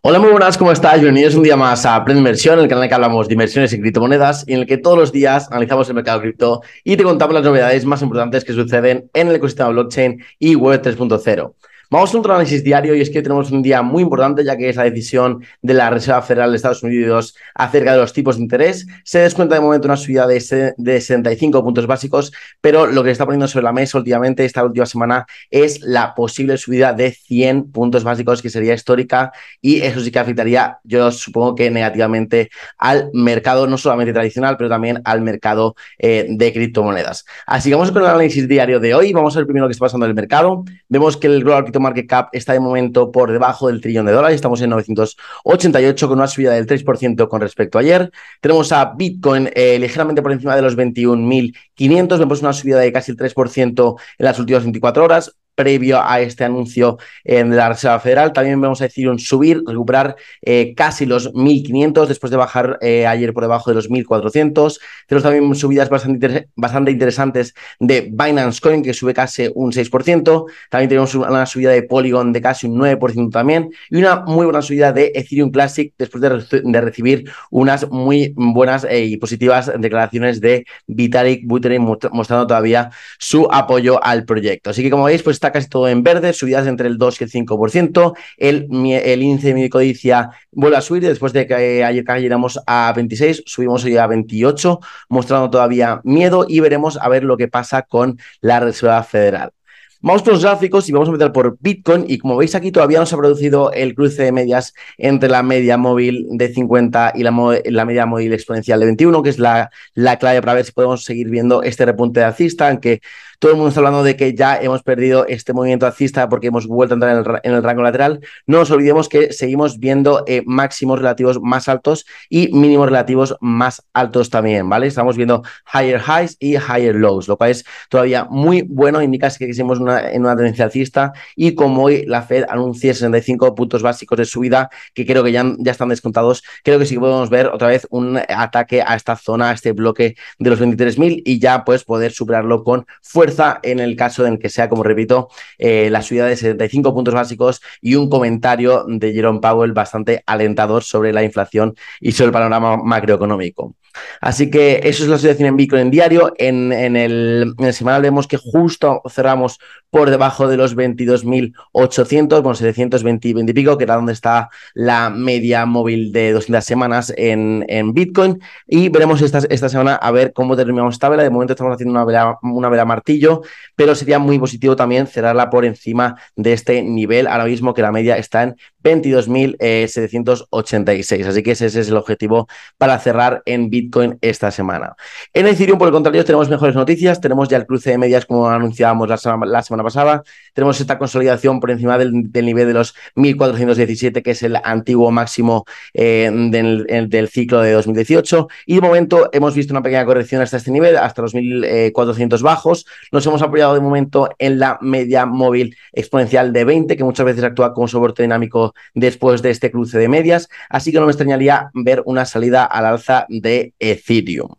Hola, muy buenas, ¿cómo estás? Bienvenidos un día más a Aprende Inversión, el canal en el que hablamos de inversiones y criptomonedas y en el que todos los días analizamos el mercado cripto y te contamos las novedades más importantes que suceden en el ecosistema blockchain y Web 3.0. Vamos a otro análisis diario y es que tenemos un día muy importante ya que es la decisión de la Reserva Federal de Estados Unidos acerca de los tipos de interés. Se descuenta de momento una subida de, de 65 puntos básicos, pero lo que está poniendo sobre la mesa últimamente esta última semana es la posible subida de 100 puntos básicos que sería histórica y eso sí que afectaría, yo supongo que negativamente al mercado no solamente tradicional, pero también al mercado eh, de criptomonedas. Así que vamos con el análisis diario de hoy. Vamos a ver primero lo que está pasando en el mercado. Vemos que el Global market cap está de momento por debajo del trillón de dólares, estamos en 988 con una subida del 3% con respecto a ayer. Tenemos a Bitcoin eh, ligeramente por encima de los 21.500, vemos una subida de casi el 3% en las últimas 24 horas previo a este anuncio de la Reserva Federal. También vamos a decir un subir, recuperar eh, casi los 1.500 después de bajar eh, ayer por debajo de los 1.400. Tenemos también subidas bastante, bastante interesantes de Binance Coin, que sube casi un 6%. También tenemos una subida de Polygon de casi un 9% también. Y una muy buena subida de Ethereum Classic después de, recibir unas muy buenas eh, y positivas declaraciones de Vitalik Buterin mostrando todavía su apoyo al proyecto. Así que como veis, pues está casi todo en verde, subidas entre el 2 y el 5%. El, el índice de mi codicia vuelve a subir después de que ayer cayéramos a 26, subimos hoy a 28, mostrando todavía miedo y veremos a ver lo que pasa con la Reserva Federal. Vamos por los gráficos y vamos a meter por Bitcoin y como veis aquí todavía no se ha producido el cruce de medias entre la media móvil de 50 y la, media móvil exponencial de 21, que es la, la clave para ver si podemos seguir viendo este repunte de alcista, aunque todo el mundo está hablando de que ya hemos perdido este movimiento alcista porque hemos vuelto a entrar en el, rango lateral. No nos olvidemos que seguimos viendo eh, máximos relativos más altos y mínimos relativos más altos también, ¿vale? Estamos viendo higher highs y higher lows, lo cual es todavía muy bueno, indica que seguimos una, en una tendencia alcista y como hoy la Fed anuncia 65 puntos básicos de subida, que creo que ya, ya están descontados, creo que sí podemos ver otra vez un ataque a esta zona, a este bloque de los 23.000 y ya pues poder superarlo con fuerza en el caso en que sea, como repito, eh, la subida de 75 puntos básicos y un comentario de Jerome Powell bastante alentador sobre la inflación y sobre el panorama macroeconómico. Así que eso es la situación en Bitcoin en diario. En, el, en el semanal vemos que justo cerramos por debajo de los 22.800, con 720 y pico, que era donde está la media móvil de 200 semanas en, en Bitcoin. Y veremos esta, esta semana a ver cómo terminamos esta vela. De momento estamos haciendo una una vela martillo, pero sería muy positivo también cerrarla por encima de este nivel. Ahora mismo que la media está en 22.786. Así que ese, es el objetivo para cerrar en Bitcoin esta semana. En Ethereum, por el contrario, tenemos mejores noticias. Tenemos ya el cruce de medias, como anunciábamos la semana, pasada. Tenemos esta consolidación por encima del, nivel de los 1.417, que es el antiguo máximo eh, del, ciclo de 2018. Y de momento hemos visto una pequeña corrección hasta este nivel, hasta los 1.400 bajos. Nos hemos apoyado de momento en la media móvil exponencial de 20, que muchas veces actúa como soporte dinámico después de este cruce de medias, así que no me extrañaría ver una salida al alza de Ethereum.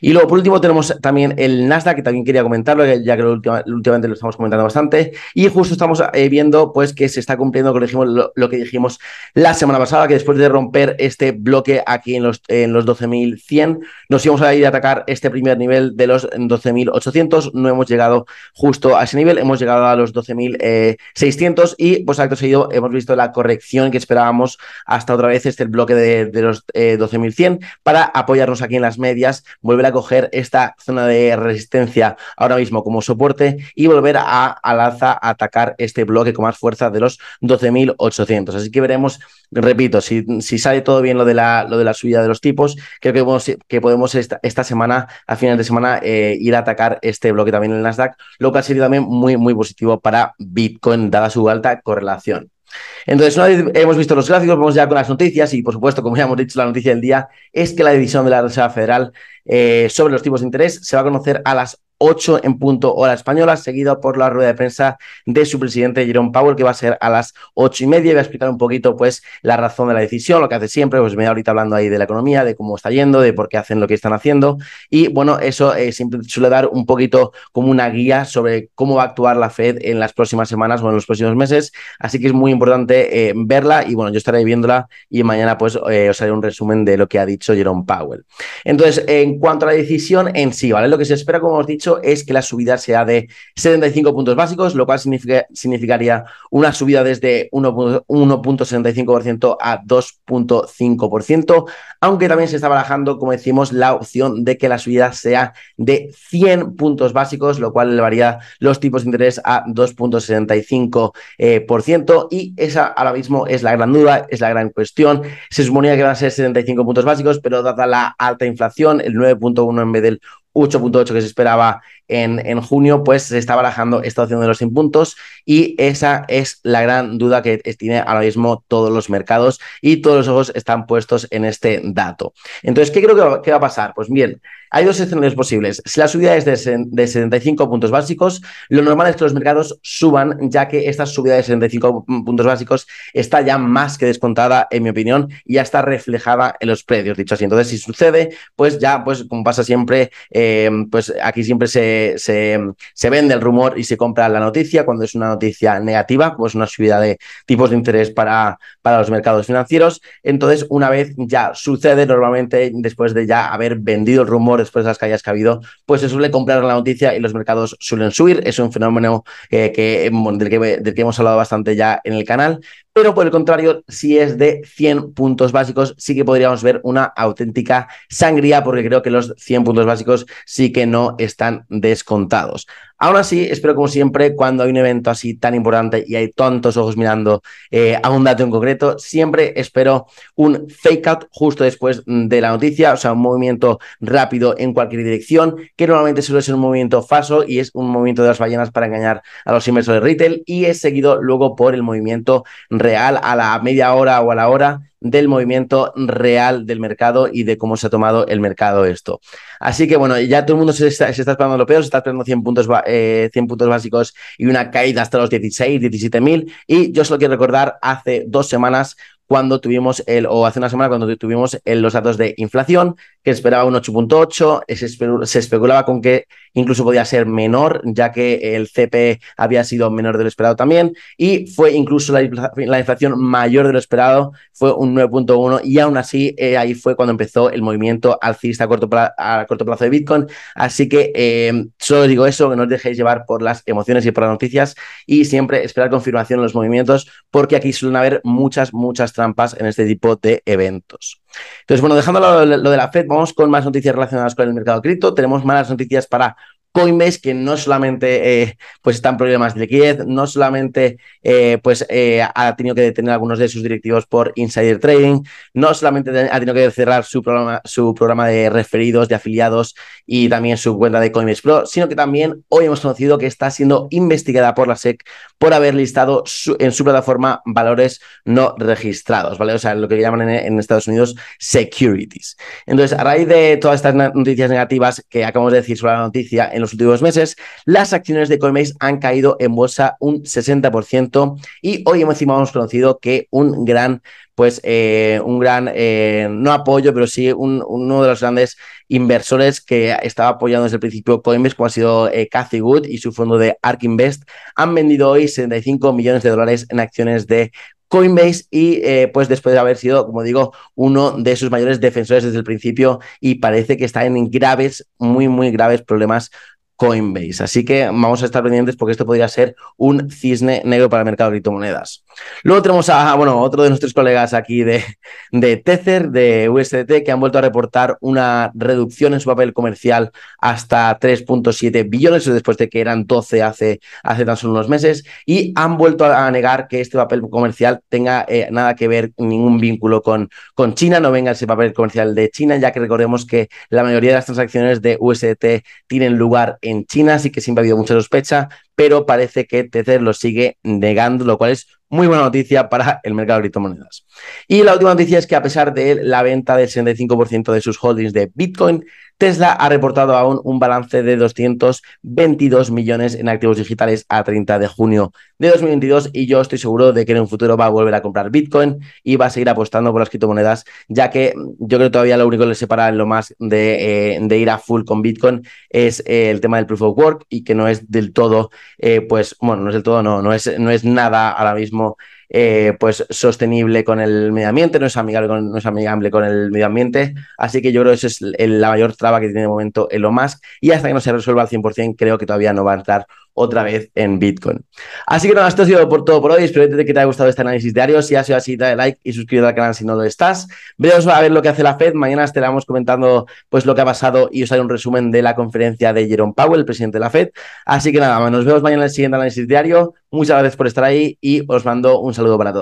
Y luego, por último, tenemos también el Nasdaq, que también quería comentarlo, ya que últimamente lo estamos comentando bastante. Y justo estamos eh, viendo pues, que se está cumpliendo lo, lo, que dijimos la semana pasada, que después de romper este bloque aquí en los, en los 12.100, nos íbamos a ir a atacar este primer nivel de los 12.800. No hemos llegado justo a ese nivel, hemos llegado a los 12.600 y, pues, acto seguido, hemos visto la corrección que esperábamos hasta otra vez este bloque de, de los 12.100 eh, para apoyarnos aquí en las medias volver a coger esta zona de resistencia ahora mismo como soporte y volver a al alza a atacar este bloque con más fuerza de los 12.800. Así que veremos, repito, si, sale todo bien lo de, la, lo de la subida de los tipos, creo que podemos, que podemos esta, esta semana, a final de semana, eh, ir a atacar este bloque también en el Nasdaq, lo cual sería también muy, muy positivo para Bitcoin, dada su alta correlación. Entonces, una vez hemos visto los gráficos, vamos ya con las noticias y, por supuesto, como ya hemos dicho, la noticia del día es que la decisión de la Reserva Federal eh, sobre los tipos de interés se va a conocer a las 8 en punto hora española, seguido por la rueda de prensa de su presidente Jerome Powell, que va a ser a las 8 y media. Voy a explicar un poquito pues la razón de la decisión, lo que hace siempre, pues me voy ahorita hablando ahí de la economía, de cómo está yendo, de por qué hacen lo que están haciendo. Y bueno, eso eh, siempre suele dar un poquito como una guía sobre cómo va a actuar la Fed en las próximas semanas o en los próximos meses. Así que es muy importante eh, verla y bueno, yo estaré viéndola y mañana pues eh, os haré un resumen de lo que ha dicho Jerome Powell. Entonces, en cuanto a la decisión en sí, ¿vale? Lo que se espera, como hemos dicho, es que la subida sea de 75 puntos básicos, lo cual significaría una subida desde 1.75% a 2.5%, aunque también se está barajando, como decimos, la opción de que la subida sea de 100 puntos básicos, lo cual elevaría los tipos de interés a 2.65%, eh, y esa ahora mismo es la gran duda, es la gran cuestión. Se suponía que van a ser 75 puntos básicos, pero dada la alta inflación, el 9.1 en vez del 8.8 que se esperaba en, en, junio, pues se está barajando esta opción de los impuntos y esa es la gran duda que tiene ahora mismo todos los mercados y todos los ojos están puestos en este dato. Entonces, ¿qué creo que va, que va a pasar? Pues bien, hay dos escenarios posibles. Si la subida es de, de, 75 puntos básicos, lo normal es que los mercados suban, ya que esta subida de 75 puntos básicos está ya más que descontada, en mi opinión, y ya está reflejada en los precios, dicho así. Entonces, si sucede, pues ya, pues como pasa siempre, eh, pues aquí siempre se, se, se, vende el rumor y se compra la noticia. Cuando es una noticia negativa, pues una subida de tipos de interés para, para los mercados financieros. Entonces, una vez ya sucede, normalmente después de ya haber vendido el rumor, después de las caídas que ha habido, pues se suele comprar la noticia y los mercados suelen subir. Es un fenómeno eh, que, del, que, del que hemos hablado bastante ya en el canal. Pero por el contrario, si es de 100 puntos básicos, sí que podríamos ver una auténtica sangría, porque creo que los 100 puntos básicos sí que no están descontados. Aún así, espero como siempre, cuando hay un evento así tan importante y hay tantos ojos mirando eh, a un dato en concreto, siempre espero un fake out justo después de la noticia, o sea, un movimiento rápido en cualquier dirección, que normalmente suele ser un movimiento falso y es un movimiento de las ballenas para engañar a los inversores retail y es seguido luego por el movimiento real a la media hora o a la hora del movimiento real del mercado y de cómo se ha tomado el mercado esto. Así que bueno, ya todo el mundo se está, se esperando lo peor, se está esperando 100 puntos, eh, 100 puntos básicos y una caída hasta los 16, 17 mil. Y yo solo quiero recordar, hace dos semanas cuando tuvimos el, o hace una semana cuando tuvimos los datos de inflación, que esperaba un 8.8, se, se, especulaba con que incluso podía ser menor, ya que el CP había sido menor de lo esperado también, y fue incluso la, la inflación mayor de lo esperado, fue un 9.1, y aún así eh, ahí fue cuando empezó el movimiento alcista a corto, plazo, a corto plazo de Bitcoin. Así que eh, solo digo eso, que no os dejéis llevar por las emociones y por las noticias, y siempre esperar confirmación en los movimientos, porque aquí suelen haber muchas, muchas trampas en este tipo de eventos. Entonces, bueno, dejando lo, lo, de la Fed, vamos con más noticias relacionadas con el mercado cripto. Tenemos malas noticias para Coinbase, que no solamente eh, pues están problemas de liquidez, no solamente eh, pues eh, ha tenido que detener algunos de sus directivos por insider trading, no solamente ha tenido que cerrar su programa, su programa de referidos, de afiliados y también su cuenta de Coinbase Pro, sino que también hoy hemos conocido que está siendo investigada por la SEC por haber listado en su plataforma valores no registrados, ¿vale? O sea, lo que llaman en, en Estados Unidos securities. Entonces, a raíz de todas estas noticias negativas que acabamos de decir sobre la noticia, en los últimos meses, las acciones de Coinbase han caído en bolsa un 60% y hoy encima hemos conocido que un gran pues eh, un gran, eh, no apoyo, pero sí un, uno de los grandes inversores que estaba apoyando desde el principio Coinbase, como ha sido eh, Cathy Wood y su fondo de ARK Invest, han vendido hoy 75 millones de dólares en acciones de Coinbase y eh, pues después de haber sido, como digo, uno de sus mayores defensores desde el principio y parece que está en graves, muy, muy graves problemas Coinbase. Así que vamos a estar pendientes porque esto podría ser un cisne negro para el mercado de criptomonedas. Luego tenemos a, bueno, otro de nuestros colegas aquí de, de Tether, de USDT, que han vuelto a reportar una reducción en su papel comercial hasta 3.7 billones después de que eran 12 hace, hace tan solo unos meses y han vuelto a negar que este papel comercial tenga eh, nada que ver, ningún vínculo con, con China, no venga ese papel comercial de China, ya que recordemos que la mayoría de las transacciones de USDT tienen lugar en China, así que siempre ha habido mucha sospecha, pero parece que Tether lo sigue negando, lo cual es muy buena noticia para el mercado de criptomonedas. Y la última noticia es que a pesar de la venta del 65% de sus holdings de Bitcoin, Tesla ha reportado aún un balance de 222 millones en activos digitales a 30 de junio de 2022 y yo estoy seguro de que en un futuro va a volver a comprar Bitcoin y va a seguir apostando por las criptomonedas, ya que yo creo que todavía lo único que le separa lo más de, eh, ir a full con Bitcoin es eh, el tema del proof of work y que no es del todo, eh, pues bueno, no es del todo, no, no es, no es nada ahora mismo eh, pues sostenible con el medio ambiente, no es, amigable con, no es amigable con el medio ambiente. Así que yo creo que esa es la mayor traba que tiene de momento Elon Musk. Y hasta que no se resuelva al 100%, creo que todavía no va a entrar otra vez en Bitcoin. Así que nada, esto ha sido por todo por hoy. Espero que te haya gustado este análisis diario. Si ha sido así, dale like y suscríbete al canal si no lo estás. Veamos a ver lo que hace la Fed. Mañana estaremos comentando pues lo que ha pasado y os haré un resumen de la conferencia de Jerome Powell, el presidente de la Fed. Así que nada, nos vemos mañana en el siguiente análisis diario. Muchas gracias por estar ahí y os mando un saludo para todos.